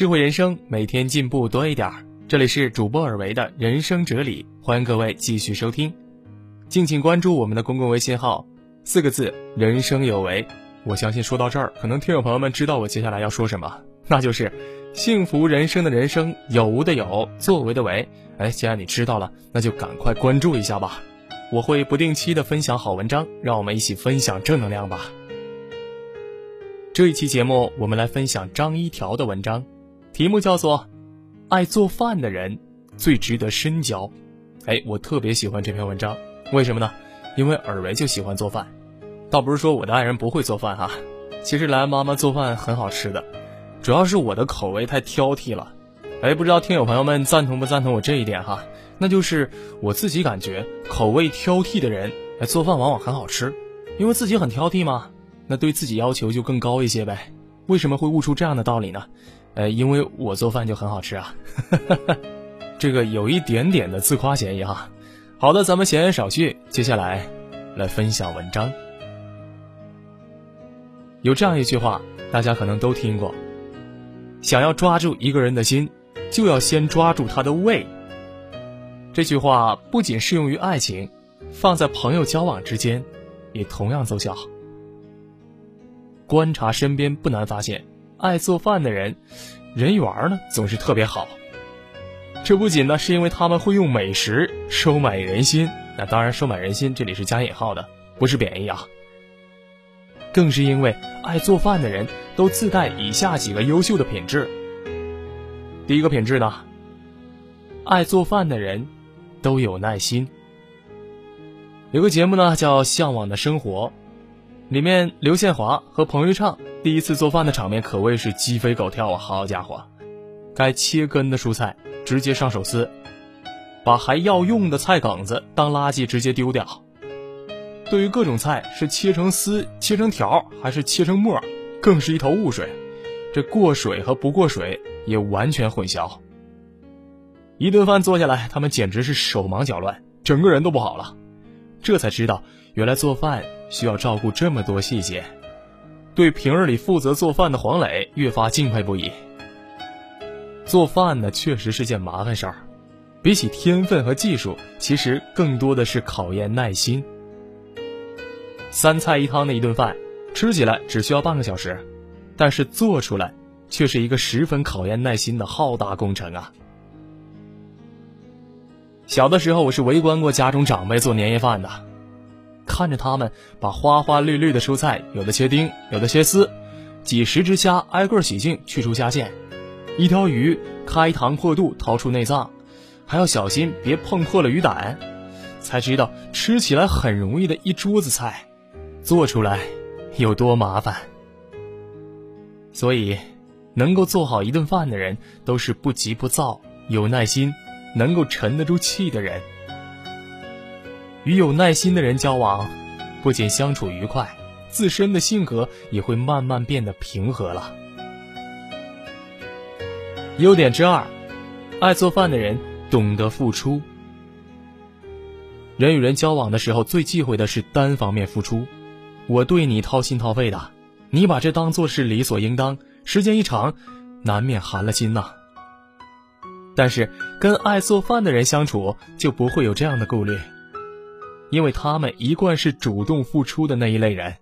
智慧人生，每天进步多一点儿。这里是主播尔维的人生哲理，欢迎各位继续收听。敬请关注我们的公共微信号，四个字“人生有为”。我相信说到这儿，可能听友朋友们知道我接下来要说什么，那就是幸福人生的人生有无的有，作为的为。哎，既然你知道了，那就赶快关注一下吧。我会不定期的分享好文章，让我们一起分享正能量吧。这一期节目，我们来分享张一条的文章，题目叫做《爱做饭的人最值得深交》。哎，我特别喜欢这篇文章，为什么呢？因为尔维就喜欢做饭，倒不是说我的爱人不会做饭哈，其实来妈妈做饭很好吃的，主要是我的口味太挑剔了。哎，不知道听友朋友们赞同不赞同我这一点哈？那就是我自己感觉，口味挑剔的人，哎，做饭往往很好吃，因为自己很挑剔嘛。那对自己要求就更高一些呗？为什么会悟出这样的道理呢？呃，因为我做饭就很好吃啊，这个有一点点的自夸嫌疑哈。好的，咱们闲言少叙，接下来来分享文章。有这样一句话，大家可能都听过：想要抓住一个人的心，就要先抓住他的胃。这句话不仅适用于爱情，放在朋友交往之间，也同样奏效。观察身边，不难发现，爱做饭的人，人缘呢总是特别好。这不仅呢是因为他们会用美食收买人心，那当然收买人心这里是加引号的，不是贬义啊。更是因为爱做饭的人都自带以下几个优秀的品质。第一个品质呢，爱做饭的人都有耐心。有个节目呢叫《向往的生活》。里面刘宪华和彭昱畅第一次做饭的场面可谓是鸡飞狗跳啊！好家伙，该切根的蔬菜直接上手撕，把还要用的菜梗子当垃圾直接丢掉。对于各种菜是切成丝、切成条还是切成末，更是一头雾水。这过水和不过水也完全混淆。一顿饭做下来，他们简直是手忙脚乱，整个人都不好了。这才知道，原来做饭。需要照顾这么多细节，对平日里负责做饭的黄磊越发敬佩不已。做饭呢，确实是件麻烦事儿，比起天分和技术，其实更多的是考验耐心。三菜一汤的一顿饭，吃起来只需要半个小时，但是做出来却是一个十分考验耐心的浩大工程啊！小的时候，我是围观过家中长辈做年夜饭的。看着他们把花花绿绿的蔬菜，有的切丁，有的切丝，几十只虾挨个洗净去除虾线，一条鱼开膛破肚掏出内脏，还要小心别碰破了鱼胆，才知道吃起来很容易的一桌子菜，做出来有多麻烦。所以，能够做好一顿饭的人，都是不急不躁、有耐心、能够沉得住气的人。与有耐心的人交往，不仅相处愉快，自身的性格也会慢慢变得平和了。优点之二，爱做饭的人懂得付出。人与人交往的时候，最忌讳的是单方面付出。我对你掏心掏肺的，你把这当做是理所应当，时间一长，难免寒了心呐。但是跟爱做饭的人相处，就不会有这样的顾虑。因为他们一贯是主动付出的那一类人，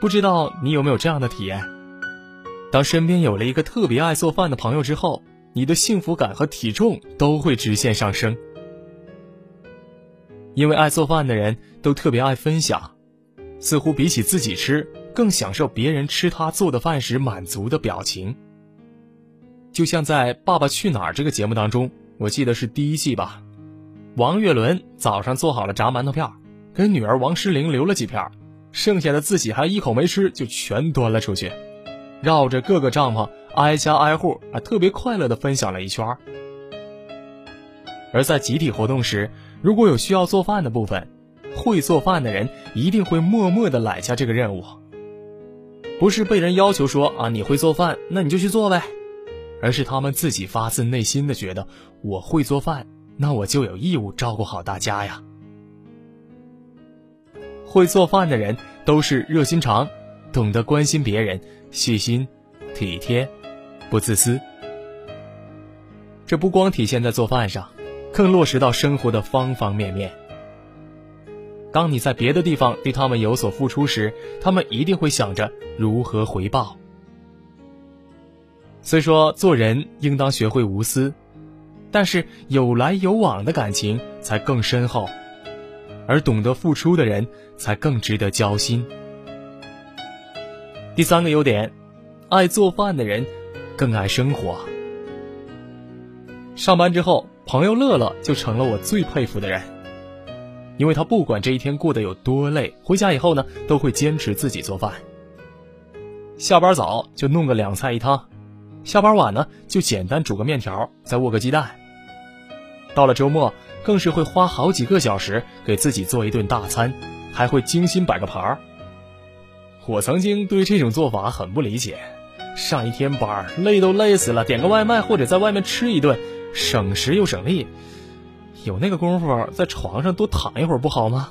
不知道你有没有这样的体验？当身边有了一个特别爱做饭的朋友之后，你的幸福感和体重都会直线上升。因为爱做饭的人都特别爱分享，似乎比起自己吃，更享受别人吃他做的饭时满足的表情。就像在《爸爸去哪儿》这个节目当中，我记得是第一季吧。王岳伦早上做好了炸馒头片，给女儿王诗龄留了几片，剩下的自己还一口没吃，就全端了出去，绕着各个帐篷挨家挨户，还特别快乐地分享了一圈。而在集体活动时，如果有需要做饭的部分，会做饭的人一定会默默地揽下这个任务，不是被人要求说啊你会做饭，那你就去做呗，而是他们自己发自内心的觉得我会做饭。那我就有义务照顾好大家呀。会做饭的人都是热心肠，懂得关心别人，细心、体贴、不自私。这不光体现在做饭上，更落实到生活的方方面面。当你在别的地方对他们有所付出时，他们一定会想着如何回报。虽说做人应当学会无私，但是有来有往的感情才更深厚，而懂得付出的人才更值得交心。第三个优点，爱做饭的人更爱生活。上班之后，朋友乐乐就成了我最佩服的人。因为他不管这一天过得有多累，回家以后呢，都会坚持自己做饭。下班早就弄个两菜一汤，下班晚呢就简单煮个面条，再握个鸡蛋。到了周末，更是会花好几个小时给自己做一顿大餐，还会精心摆个盘儿。我曾经对这种做法很不理解，上一天班累都累死了，点个外卖或者在外面吃一顿，省时又省力。有那个功夫在床上多躺一会儿不好吗？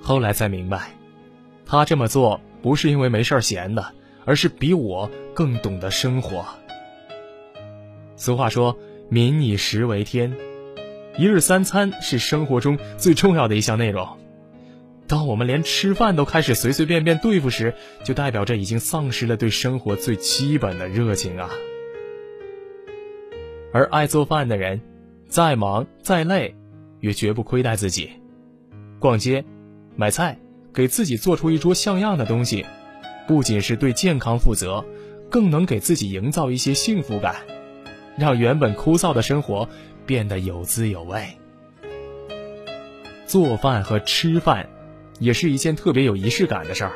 后来才明白，他这么做不是因为没事闲的，而是比我更懂得生活。俗话说“民以食为天”，一日三餐是生活中最重要的一项内容。当我们连吃饭都开始随随便便对付时，就代表着已经丧失了对生活最基本的热情啊！而爱做饭的人。再忙再累，也绝不亏待自己。逛街、买菜，给自己做出一桌像样的东西，不仅是对健康负责，更能给自己营造一些幸福感，让原本枯燥的生活变得有滋有味。做饭和吃饭，也是一件特别有仪式感的事儿。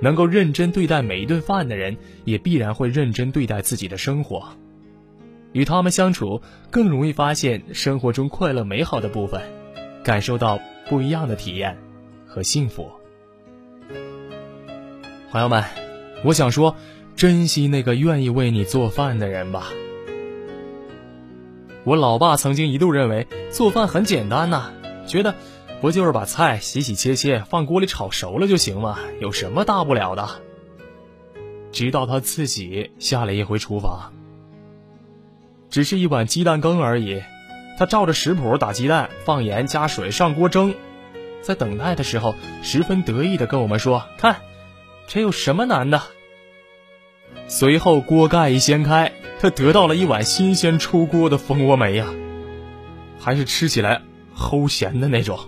能够认真对待每一顿饭的人，也必然会认真对待自己的生活。与他们相处，更容易发现生活中快乐美好的部分，感受到不一样的体验和幸福。朋友们，我想说，珍惜那个愿意为你做饭的人吧。我老爸曾经一度认为做饭很简单呐，觉得不就是把菜洗洗切切放锅里炒熟了就行吗？有什么大不了的？直到他自己下了一回厨房。只是一碗鸡蛋羹而已，他照着食谱打鸡蛋，放盐加水上锅蒸，在等待的时候十分得意的跟我们说：“看，这有什么难的？”随后锅盖一掀开，他得到了一碗新鲜出锅的蜂窝煤呀，还是吃起来齁咸的那种。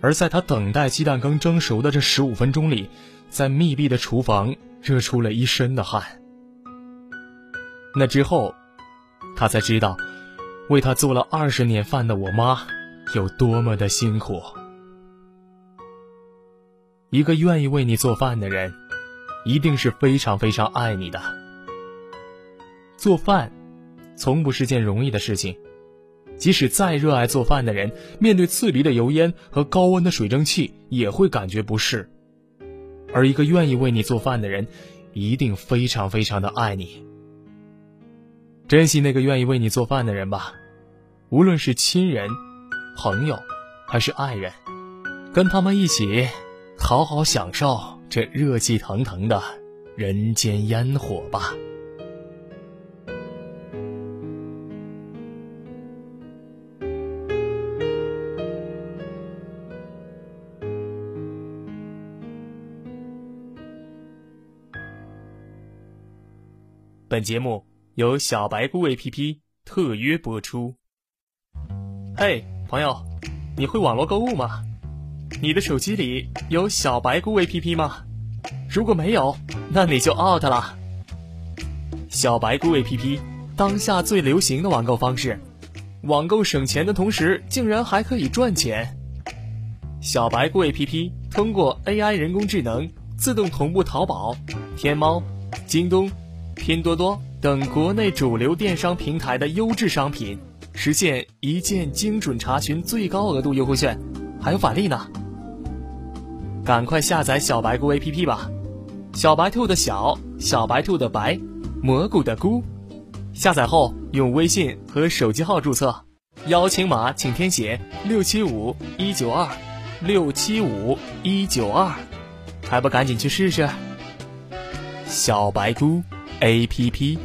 而在他等待鸡蛋羹蒸熟的这十五分钟里，在密闭的厨房热出了一身的汗。那之后。他才知道，为他做了二十年饭的我妈有多么的辛苦。一个愿意为你做饭的人，一定是非常非常爱你的。做饭，从不是件容易的事情，即使再热爱做饭的人，面对刺鼻的油烟和高温的水蒸气，也会感觉不适。而一个愿意为你做饭的人，一定非常非常的爱你。珍惜那个愿意为你做饭的人吧，无论是亲人、朋友，还是爱人，跟他们一起好好享受这热气腾腾的人间烟火吧。本节目。由小白菇 APP 特约播出。嘿，朋友，你会网络购物吗？你的手机里有小白菇 APP 吗？如果没有，那你就 out 了。小白菇 APP 当下最流行的网购方式，网购省钱的同时，竟然还可以赚钱。小白菇 APP 通过 AI 人工智能自动同步淘宝、天猫、京东、拼多多。等国内主流电商平台的优质商品，实现一键精准查询最高额度优惠券，还有返利呢！赶快下载小白菇 APP 吧！小白兔的小，小白兔的白，蘑菇的菇。下载后用微信和手机号注册，邀请码请填写六七五一九二六七五一九二，还不赶紧去试试？小白菇 A P P。